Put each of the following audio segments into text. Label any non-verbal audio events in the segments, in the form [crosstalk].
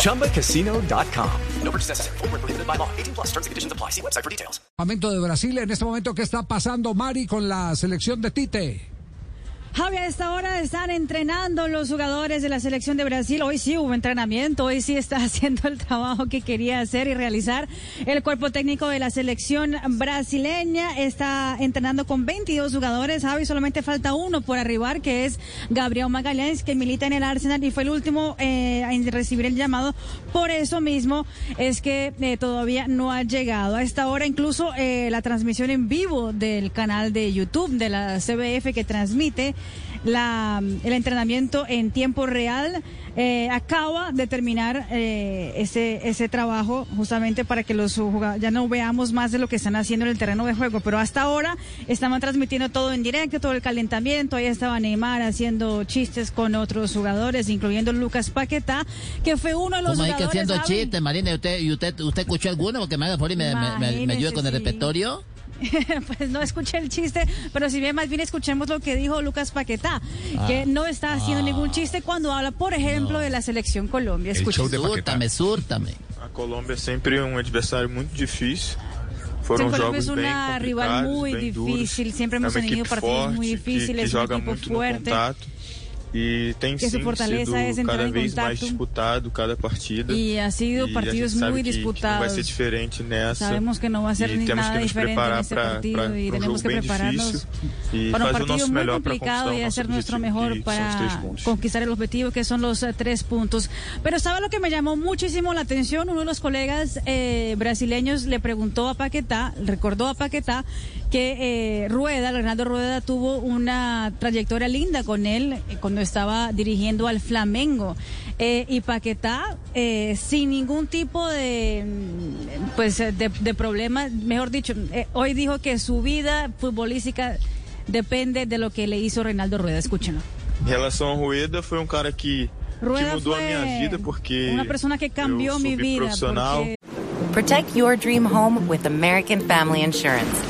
ChumbaCasino.com. No purchase necessary. Full prohibited by law. 18 plus terms and conditions apply. See website for details. Momento de Brasil, en este momento, ¿qué está pasando, Mari, con la selección de Tite? Javi, a esta hora están entrenando los jugadores de la selección de Brasil. Hoy sí hubo entrenamiento, hoy sí está [laughs] haciendo el trabajo que quería hacer y realizar. El cuerpo técnico de la selección brasileña está entrenando con 22 jugadores. Javi, solamente falta uno por arribar, que es Gabriel Magallanes, que milita en el Arsenal y fue el último eh, en recibir el llamado. Por eso mismo es que eh, todavía no ha llegado. A esta hora incluso eh, la transmisión en vivo del canal de YouTube de la CBF que transmite la, el entrenamiento en tiempo real. Eh, acaba de terminar eh, ese, ese trabajo justamente para que los jugadores ya no veamos más de lo que están haciendo en el terreno de juego. Pero hasta ahora estaban transmitiendo todo en directo, todo el calentamiento. Ahí estaba Neymar haciendo chistes con otros jugadores, incluyendo Lucas Paquetá, que fue uno de los ¿Cómo hay que haciendo chistes, Marina? ¿Y usted, y usted, usted escuchó alguno? Porque me haga por me, me, me, me ayude con el sí. repertorio. [laughs] pues no escuché el chiste, pero si bien más bien escuchemos lo que dijo Lucas Paquetá, que no está haciendo ningún chiste cuando habla, por ejemplo, de la selección Colombia. Escuchen. Súrtame, súrtame. A Colômbia é sempre um adversário muito difícil. Foram Colombia jogos es una rival muy duros. difícil, siempre hemos tenido partidos forte muy difíciles, que es un equipo fuerte. contato. E tem Que su sim fortaleza sido cada en vez mais disputado cada partida. Y ha sido E a partidos muy que, que não vai disputados. ser diferente nessa. Sabemos que no va a ser e ni nada que diferente en este partido y um tenemos jogo que bem prepararnos e para un partido muy complicado y hacer nuestro mejor que para conquistar el objetivo que son los eh, tres puntos. Pero ¿sabe lo que me llamó muchísimo la atención? Uno de los colegas eh, brasileños le preguntó a Paquetá, recordó a Paquetá que eh, Rueda, Leonardo Rueda tuvo una trayectoria linda con él eh, cuando estaba dirigiendo al Flamengo. Eh, y Paquetá, eh, sin ningún tipo de, mm, pues, de, de problema, mejor dicho, eh, hoy dijo que su vida futbolística depende de lo que le hizo Reinaldo Rueda. Escúchenlo. Em relação ao Rueda, foi um cara que, que Rueda mudou a minha vida porque una persona que cambió eu mi sou vida. profissional. porque Protect your dream home with American Family Insurance.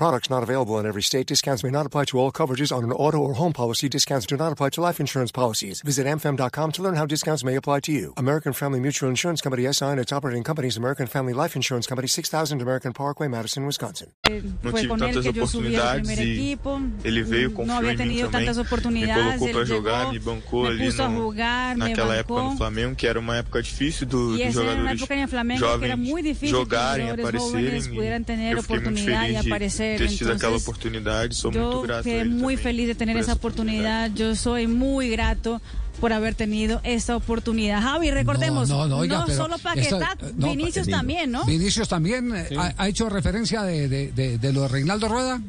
Products not available in every state. Discounts may not apply to all coverages on an auto or home policy. Discounts do not apply to life insurance policies. Visit amfam.com to learn how discounts may apply to you. American Family Mutual Insurance Company SI and its operating companies American Family Life Insurance Company 6000 American Parkway, Madison, Wisconsin. Eh, Não tive tantas que yo subí al oportunidades e ele veio, no confiou había tenido também, tantas me oportunidades. colocou para jogar, llegó, me bancou me ali no, jugar, me naquela bancó. época no Flamengo, que era uma época difícil do, Y dos esa era una jogadores época en el Flamengo que era jovens difícil jogarem, que los jugadores aparecerem. jóvenes e pudieran tener eu fiquei muito feliz de aparecer. ter tido Entonces, oportunidade. Sou muito Yo grato a quedé ele muy feliz de tener esa oportunidad. Yo soy muy grato por haber tenido esa oportunidad. Javi, recordemos, No, no, no, oiga, pero solo Paquetá, no, Vinicius pa- también, ¿no? Vinicius también eh, ha, ha hecho referencia de, de, de- de lo de Reinaldo Rueda.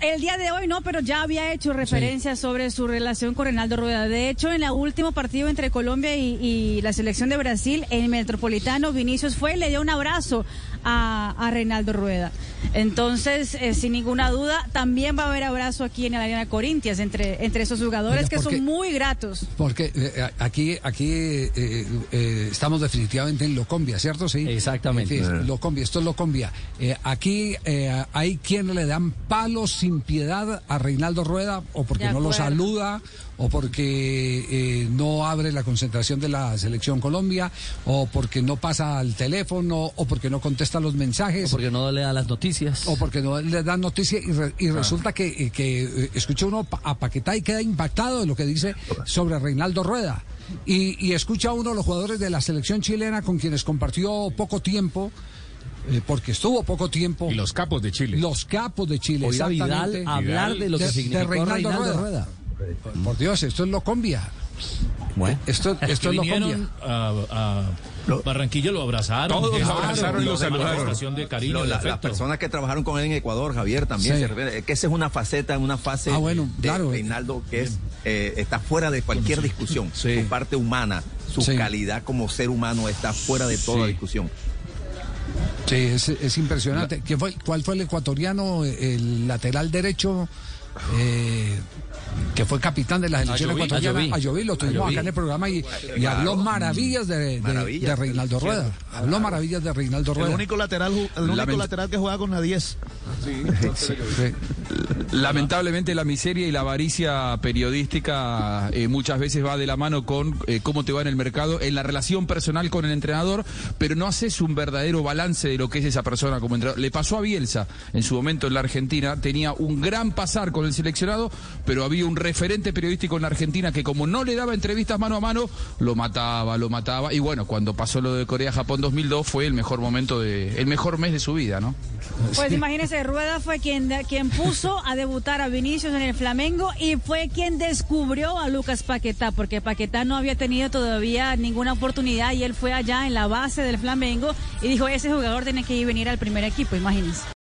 El día de hoy no, pero ya había hecho referencia sobre su relación con Reinaldo Rueda. De hecho, en el último partido entre Colombia y, y la selección de Brasil, en el Metropolitano, Vinicius fue y le dio un abrazo a, a Reinaldo Rueda. Entonces, eh, sin ninguna duda, también va a haber abrazo aquí en el Arena Corintias entre, entre esos jugadores que son muy gratos. Porque eh, aquí, aquí eh, eh, estamos definitivamente en Locombia, ¿cierto? Sí. Exactamente. Sí, Locombia, esto es Locombia. Eh, aquí eh, hay quienes le dan palos sin piedad a Reinaldo Rueda, o porque De no lo saluda, o porque eh, no abre la concentración de la selección Colombia, o porque no pasa al teléfono, o porque no contesta los mensajes. Porque no le da las noticias. O porque no le dan noticia y, re- y resulta que, eh, que eh, escucha uno a Paquetá y queda impactado de lo que dice sobre Reinaldo Rueda. Y, y escucha uno a los jugadores de la selección chilena con quienes compartió poco tiempo, eh, porque estuvo poco tiempo. Y los capos de Chile. Los capos de Chile, Oiga, Vidal hablar de lo que significó Reinaldo Rueda. Por Dios, esto es Locombia. Bueno, esto, esto lo vinieron a, a Barranquilla, lo abrazaron. Todos lo abrazaron y lo saludaron. De cariño, Lo- de la- las personas que trabajaron con él en Ecuador, Javier, también Sí. se refiere. Que esa es una faceta, una fase Ah, bueno, de claro. Reinaldo que es eh, está fuera de cualquier discusión. Sí. Su parte humana, su Sí. calidad como ser humano está fuera de toda Sí. discusión. Sí, es, es impresionante. ¿Quién fue, ¿Cuál fue el ecuatoriano, el lateral derecho, eh, que fue capitán de la selección ecuatoriana? Ayoví. Lo tuvimos Ayoví. acá en el programa y, habló maravillas de, de- Reinaldo. Rueda. Habló maravillas de Reinaldo Rueda. El único lateral, el único Lament- lateral que juega con la 10. Sí. Lamentablemente la miseria y la avaricia periodística eh, muchas veces va de la mano con eh, cómo te va en el mercado, en la relación personal con el entrenador, pero no haces un verdadero balance de lo que es esa persona como entrenador. Le pasó a Bielsa en su momento en la Argentina, tenía un gran pasar con el seleccionado, pero había un referente periodístico en la Argentina que como no le daba entrevistas mano a mano, lo mataba, lo mataba. Y bueno, cuando pasó lo de Corea-Japón 2002 fue el mejor momento, de, el mejor mes de su vida, ¿no? Pues imagínese, Rueda fue quien, quien puso a debutar a Vinicius en el Flamengo y fue quien descubrió a Lucas Paquetá, porque Paquetá no había tenido todavía ninguna oportunidad y él fue allá en la base del Flamengo y dijo, ese jugador tiene que ir venir al primer equipo, imagínense.